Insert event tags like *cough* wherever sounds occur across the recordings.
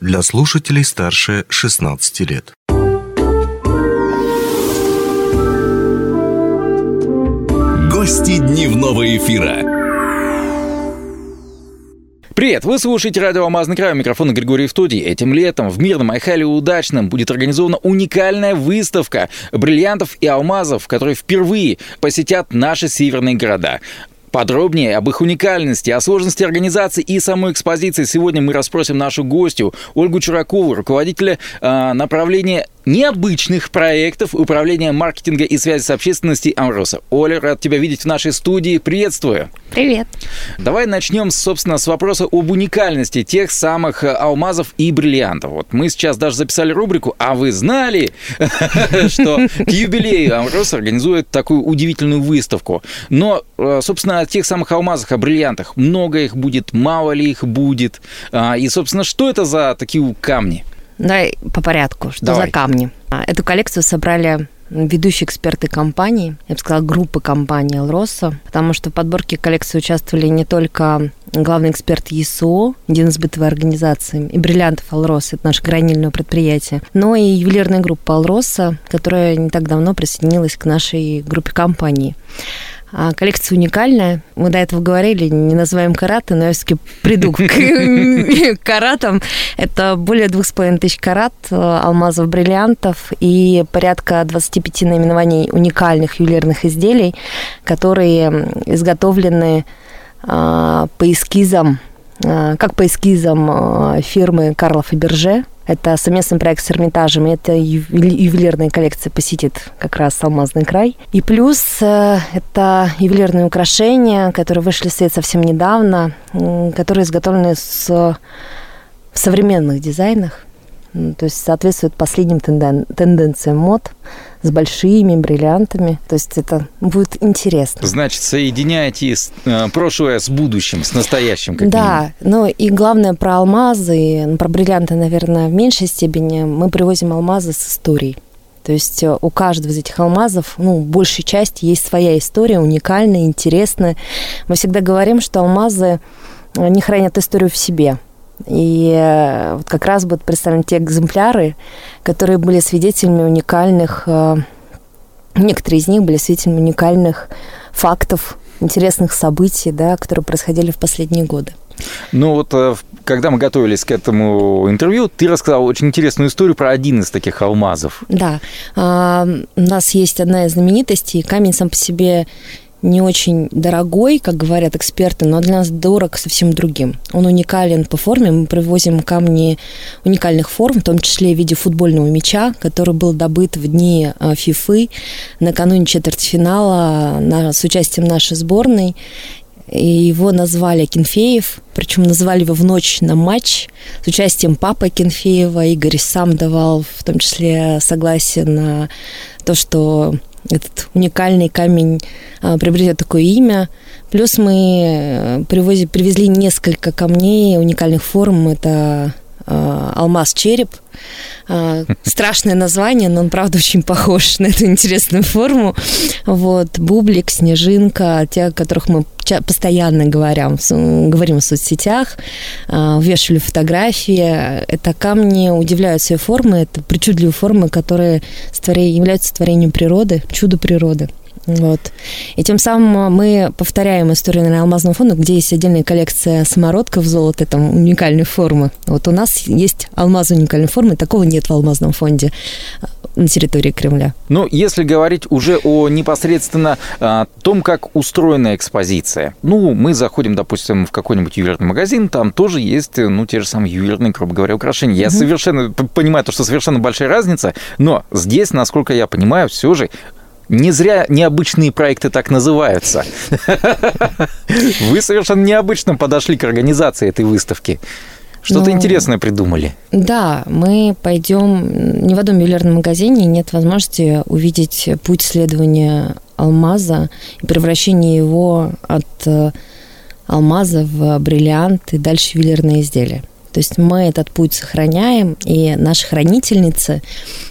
для слушателей старше 16 лет. Гости дневного эфира. Привет! Вы слушаете радио «Алмазный край», у микрофона Григорий Втодий. Этим летом в Мирном Айхале Удачном будет организована уникальная выставка бриллиантов и алмазов, которые впервые посетят наши северные города. Подробнее об их уникальности, о сложности организации и самой экспозиции сегодня мы расспросим нашу гостью Ольгу Чуракову, руководителя э, направления необычных проектов управления маркетинга и связи с общественностью Амроса. Оля, рад тебя видеть в нашей студии. Приветствую. Привет. Давай начнем, собственно, с вопроса об уникальности тех самых э, алмазов и бриллиантов. Вот мы сейчас даже записали рубрику «А вы знали, *laughs* что к юбилею Амрос организует такую удивительную выставку?» Но, э, собственно, о тех самых алмазах, о бриллиантах. Много их будет, мало ли их будет. А, и, собственно, что это за такие камни? Давай по порядку. Что Давай. за камни? А, Эту коллекцию собрали ведущие эксперты компании, я бы сказала, группы компании «Алроса», потому что в подборке коллекции участвовали не только главный эксперт ЕСО, единой сбытовой организации, и бриллиантов «Алрос», это наше гранильное предприятие, но и ювелирная группа «Алроса», которая не так давно присоединилась к нашей группе компаний. А коллекция уникальная. Мы до этого говорили, не называем караты, но я все-таки приду к *laughs* каратам. Это более двух с половиной тысяч карат э, алмазов, бриллиантов и порядка 25 наименований уникальных ювелирных изделий, которые изготовлены а, по эскизам, а, как по эскизам а, фирмы Карлов и Берже, это совместный проект с Эрмитажем, и ювели- ювелирная коллекция посетит как раз Алмазный край. И плюс э, это ювелирные украшения, которые вышли в свет совсем недавно, которые изготовлены с, в современных дизайнах, то есть соответствуют последним тенден- тенденциям мод с большими бриллиантами. То есть это будет интересно. Значит, соединяете с- э, прошлое с будущим, с настоящим. как минимум. Да, ну и главное про алмазы, ну, про бриллианты, наверное, в меньшей степени. Мы привозим алмазы с историей. То есть э, у каждого из этих алмазов, ну, большей части есть своя история, уникальная, интересная. Мы всегда говорим, что алмазы, они хранят историю в себе. И э, вот как раз будут представлены те экземпляры, которые были свидетелями уникальных, э, некоторые из них были свидетелями уникальных фактов, интересных событий, да, которые происходили в последние годы. Ну вот, э, когда мы готовились к этому интервью, ты рассказал очень интересную историю про один из таких алмазов. Да, а, у нас есть одна из знаменитостей. Камень сам по себе не очень дорогой, как говорят эксперты, но для нас дорог совсем другим. Он уникален по форме. Мы привозим камни уникальных форм, в том числе в виде футбольного мяча, который был добыт в дни а, ФИФы накануне четвертьфинала на, с участием нашей сборной. И его назвали Кенфеев, причем назвали его в ночь на матч с участием папы Кенфеева. Игорь сам давал в том числе согласие на то, что этот уникальный камень а, приобретет такое имя. Плюс мы э, привози- привезли несколько камней уникальных форм. Это а, алмаз-череп. А, *laughs* Страшное название, но он, правда, очень похож *laughs* на эту интересную форму. Вот, бублик, снежинка, те, о которых мы постоянно говорим, говорим в соцсетях, а, вешали фотографии. Это камни удивляют своей формы, это причудливые формы, которые являются творением природы, чудо природы. Вот. И тем самым мы повторяем историю наверное, алмазного фонда, где есть отдельная коллекция самородков золота, там уникальной формы. Вот у нас есть алмаз уникальной формы, такого нет в алмазном фонде а, на территории Кремля. Ну, если говорить уже о непосредственно а, том, как устроена экспозиция. Ну, мы заходим, допустим, в какой-нибудь ювелирный магазин, там тоже есть, э, ну, те же самые ювелирные, грубо говоря, украшения. Я совершенно п- понимаю, то, что совершенно большая разница, но здесь, насколько я понимаю, все же не зря необычные проекты так называются. Вы совершенно необычно подошли к организации этой выставки. Что-то Ну, интересное придумали. Да, мы пойдем ни в одном ювелирном магазине нет возможности увидеть путь следования алмаза и превращения его от э, алмаза в бриллиант и дальше ювелирное изделие. То есть мы этот путь сохраняем, и наши хранительницы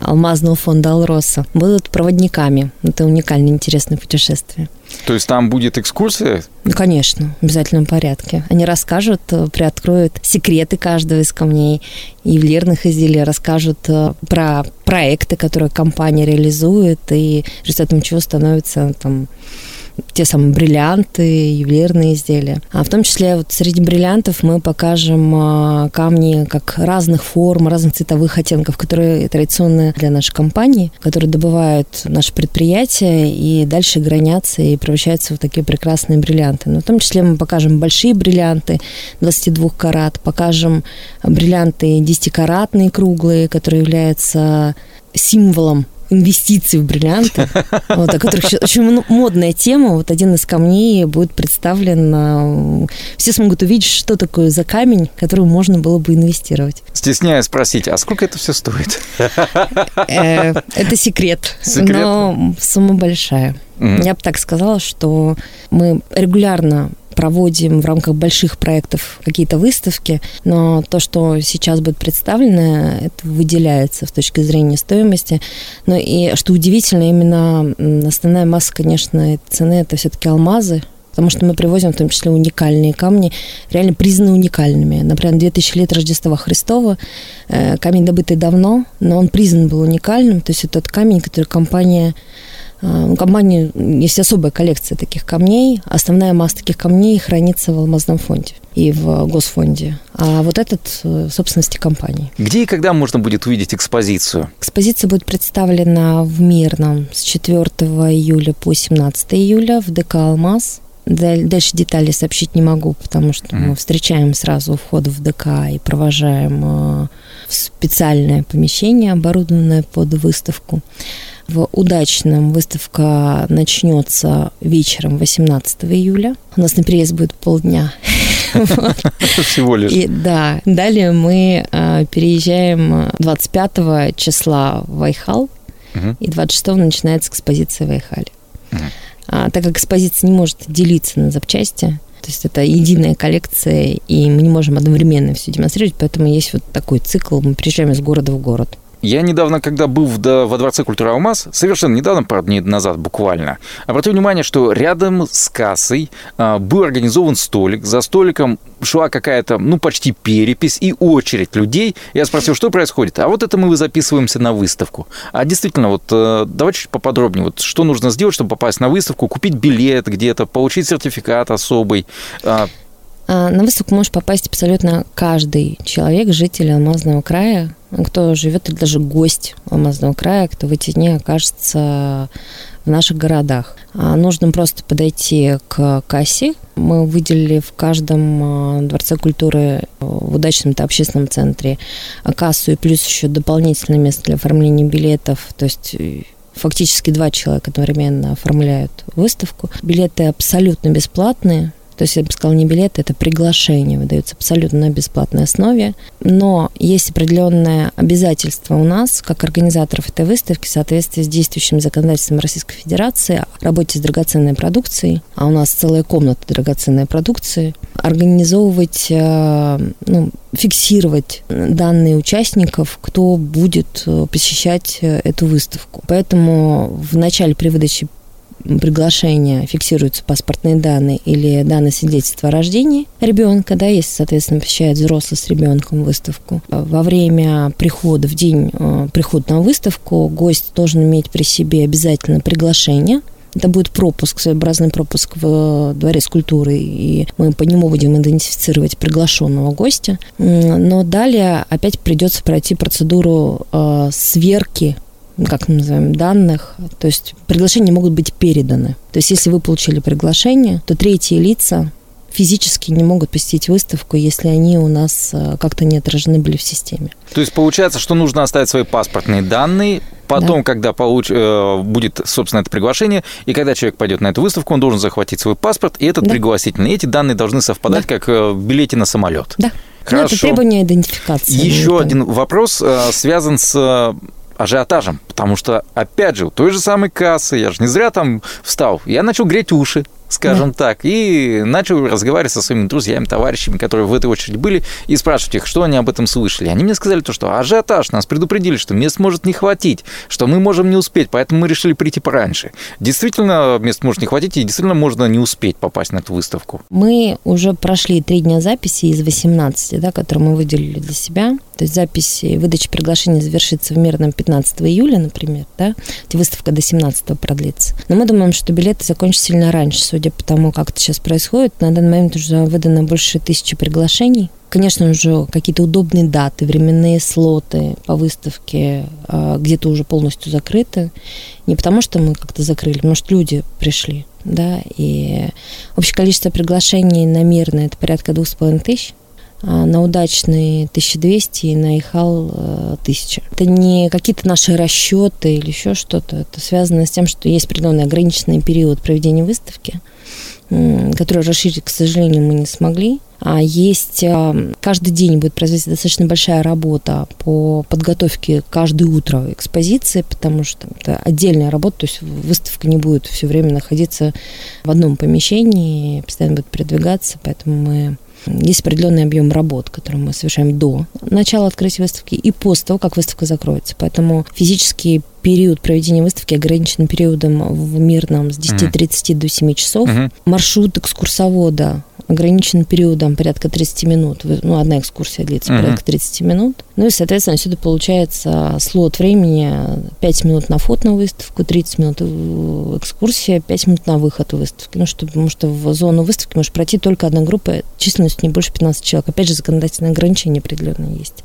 алмазного фонда «Алроса» будут проводниками. Это уникальное, интересное путешествие. То есть там будет экскурсия? Ну, конечно, в обязательном порядке. Они расскажут, э, приоткроют секреты каждого из камней, ювелирных изделий, расскажут э, про проекты, которые компания реализует, и результатом чего становится там те самые бриллианты, ювелирные изделия. А в том числе вот среди бриллиантов мы покажем а, камни как разных форм, разных цветовых оттенков, которые традиционны для нашей компании, которые добывают наши предприятия и дальше гранятся и превращаются в такие прекрасные бриллианты. Но в том числе мы покажем большие бриллианты 22 карат, покажем бриллианты 10-каратные круглые, которые являются символом инвестиций в бриллианты, *laughs* вот, о которых очень модная тема. Вот один из камней будет представлен. А, все смогут увидеть, что такое за камень, который можно было бы инвестировать. Стесняюсь спросить, а сколько это все стоит? Э, это секрет, но сумма большая. Я бы так сказала, что мы регулярно проводим в рамках больших проектов какие-то выставки, но то, что сейчас будет представлено, это выделяется в точке зрения стоимости. Но и что удивительно, именно основная масса, конечно, цены это все-таки алмазы, потому что мы привозим в том числе уникальные камни, реально признаны уникальными. Например, 2000 лет Рождества Христова, э, камень добытый давно, но он признан был уникальным, то есть это тот камень, который компания у компании есть особая коллекция таких камней. Основная масса таких камней хранится в Алмазном фонде и в Госфонде. А вот этот в собственности компании. Где и когда можно будет увидеть экспозицию? Экспозиция будет представлена в Мирном с 4 июля по 17 июля в ДК «Алмаз». Дальше детали сообщить не могу, потому что мы встречаем сразу у входа в ДК и провожаем а, в специальное помещение, оборудованное под выставку в Удачном выставка начнется вечером 18 июля. У нас на переезд будет полдня. *laughs* Всего лишь. И, да. Далее мы э, переезжаем 25 числа в Айхал, угу. и 26 начинается экспозиция в Айхале. Угу. А, так как экспозиция не может делиться на запчасти, то есть это единая коллекция, и мы не можем одновременно все демонстрировать, поэтому есть вот такой цикл, мы приезжаем из города в город. Я недавно, когда был в, да, во Дворце культуры Алмаз, совершенно недавно, пару дней назад буквально, обратил внимание, что рядом с кассой а, был организован столик. За столиком шла какая-то, ну, почти перепись и очередь людей. Я спросил, что происходит? А вот это мы записываемся на выставку. А действительно, вот э, давайте чуть поподробнее. Вот что нужно сделать, чтобы попасть на выставку, купить билет где-то, получить сертификат особый? А, на выставку может попасть абсолютно каждый человек, житель Алмазного края, кто живет или даже гость Алмазного края, кто в эти дни окажется в наших городах. А, нужно просто подойти к кассе. Мы выделили в каждом а, Дворце культуры в удачном-то общественном центре кассу и плюс еще дополнительное место для оформления билетов. То есть э, фактически два человека одновременно оформляют выставку. Билеты абсолютно бесплатные, то есть, я бы сказала, не билеты, это приглашение выдается абсолютно на бесплатной основе. Но есть определенное обязательство у нас, как организаторов этой выставки, в соответствии с действующим законодательством Российской Федерации о работе с драгоценной продукцией, а у нас целая комната драгоценной продукции, организовывать, э, ну, фиксировать данные участников, кто будет э, посещать э, эту выставку. Поэтому в начале при выдаче приглашения фиксируются паспортные данные или данные свидетельства о рождении ребенка, да, если, соответственно, посещает взрослый с ребенком выставку. Во время прихода, в день э, прихода на выставку, гость должен иметь при себе обязательно приглашение это будет пропуск, своеобразный пропуск в дворец культуры, и мы по нему будем идентифицировать приглашенного гостя. Но далее опять придется пройти процедуру э, сверки как мы называем, данных. То есть приглашения могут быть переданы. То есть если вы получили приглашение, то третьи лица физически не могут посетить выставку, если они у нас э, как-то не отражены были в системе. То есть получается, что нужно оставить свои паспортные данные, потом, да. когда получ... Э, будет, собственно, это приглашение, и когда человек пойдет на эту выставку, он должен захватить свой паспорт и этот да. пригласительный. Эти данные должны совпадать, да. как э, в билете на самолет. Да. Хорошо. Ну, это требование идентификации. Еще один вопрос связан с ажиотажем, потому что, опять же, у той же самой кассы, я же не зря там встал, я начал греть уши, скажем да. так, и начал разговаривать со своими друзьями, товарищами, которые в этой очереди были, и спрашивать их, что они об этом слышали. Они мне сказали то, что ажиотаж, нас предупредили, что мест может не хватить, что мы можем не успеть, поэтому мы решили прийти пораньше. Действительно, мест может не хватить, и действительно можно не успеть попасть на эту выставку. Мы уже прошли три дня записи из 18, да, которые мы выделили для себя. То есть запись и выдача приглашений завершится в Мирном 15 июля, например, да, выставка до 17 продлится. Но мы думаем, что билеты закончатся сильно раньше, судя по тому, как это сейчас происходит. На данный момент уже выдано больше тысячи приглашений. Конечно, уже какие-то удобные даты, временные слоты по выставке а, где-то уже полностью закрыты. Не потому, что мы как-то закрыли, что люди пришли, да, и общее количество приглашений на мирное это порядка двух с половиной тысяч. А, на удачный 1200 и на Ихал 1000. Это не какие-то наши расчеты или еще что-то. Это связано с тем, что есть определенный ограниченный период проведения выставки, который расширить, к сожалению, мы не смогли. А есть а, каждый день будет производиться достаточно большая работа по подготовке каждое утро экспозиции, потому что это отдельная работа, то есть выставка не будет все время находиться в одном помещении, постоянно будет передвигаться, поэтому мы есть определенный объем работ, который мы совершаем до начала открытия выставки и после того, как выставка закроется. Поэтому физический период проведения выставки ограничен периодом в мирном с 10.30 до 7 часов. Маршрут экскурсовода ограничен периодом порядка 30 минут. Ну, одна экскурсия длится порядка 30 минут. Ну и, соответственно, сюда получается слот времени 5 минут на вход на выставку, 30 минут экскурсия, 5 минут на выход выставки. Ну, что, потому что в зону выставки может пройти только одна группа численностью не больше 15 человек. Опять же, законодательные ограничения определенные есть.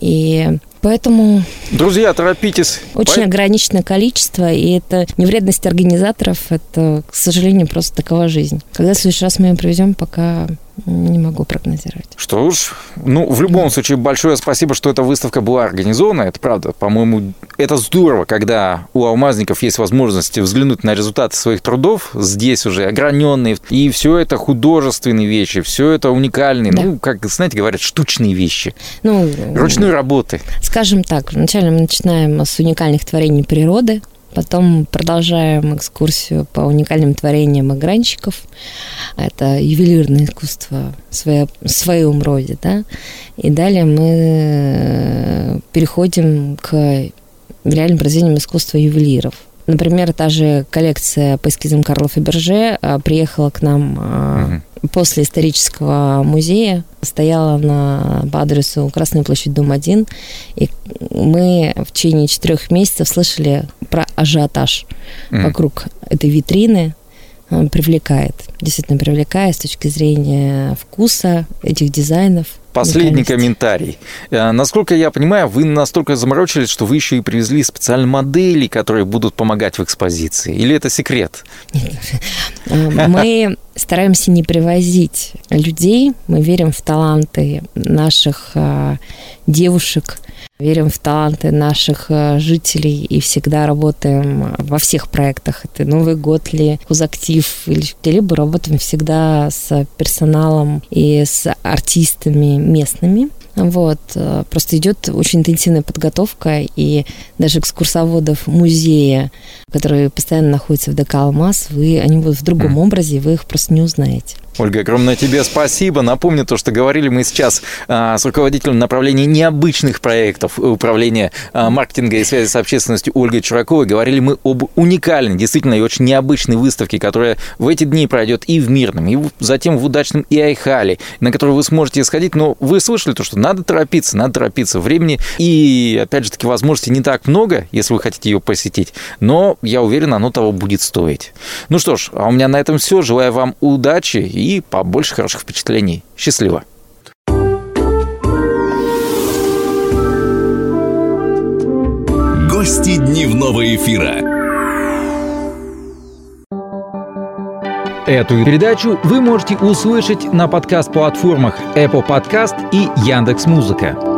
И Поэтому... Друзья, торопитесь. Очень ограниченное количество, и это не вредность организаторов, это, к сожалению, просто такова жизнь. Когда в следующий раз мы ее проведем, пока не могу прогнозировать. Что уж, ну, в любом случае, большое спасибо, что эта выставка была организована. Это правда, по-моему, это здорово, когда у алмазников есть возможность взглянуть на результаты своих трудов, здесь уже ограненные, и все это художественные вещи, все это уникальные, да. ну, как, знаете, говорят, штучные вещи, ну, ручной работы. Скажем так, вначале мы начинаем с уникальных творений природы, Потом продолжаем экскурсию по уникальным творениям огранщиков. Это ювелирное искусство в своем роде, да. И далее мы э, переходим к реальным произведениям искусства ювелиров. Например, та же коллекция по эскизам Карла Фаберже а, приехала к нам угу после исторического музея стояла на, по адресу Красная площадь, дом 1, и мы в течение четырех месяцев слышали про ажиотаж mm. вокруг этой витрины, Он привлекает, действительно привлекает с точки зрения вкуса этих дизайнов – Последний комментарий. Э, насколько я понимаю, вы настолько заморочились, что вы еще и привезли специальные модели, которые будут помогать в экспозиции. Или это секрет? *laughs* Э, мы стараемся не привозить людей. Мы верим в таланты наших э, девушек, верим в таланты наших жителей и всегда работаем во всех проектах. Это Новый год ли, Хузактив или где-либо работаем всегда с персоналом и с артистами местными. Вот. Э, просто идет очень интенсивная подготовка, и даже экскурсоводов музея, которые постоянно находятся в ДК «Алмаз», вы, они будут в другом образе, вы их просто не узнаете. Ольга, огромное тебе спасибо. Напомню то, что говорили мы сейчас а, с руководителем направления необычных проектов управления а, маркетинга и связи с общественностью Ольгой Чураковой. Говорили мы об уникальной, действительно, и очень необычной выставке, которая в эти дни пройдет и в Мирном, и затем в Удачном и Айхале, на которую вы сможете сходить. Но вы слышали то, что надо торопиться, надо торопиться. Времени и, опять же таки, возможностей не так много, если вы хотите ее посетить. Но, я уверен, оно того будет стоить. Ну что ж, а у меня на этом все. Желаю вам удачи и побольше хороших впечатлений. Счастливо! Гости дневного эфира. Эту передачу вы можете услышать на подкаст-платформах Apple Podcast и Яндекс.Музыка.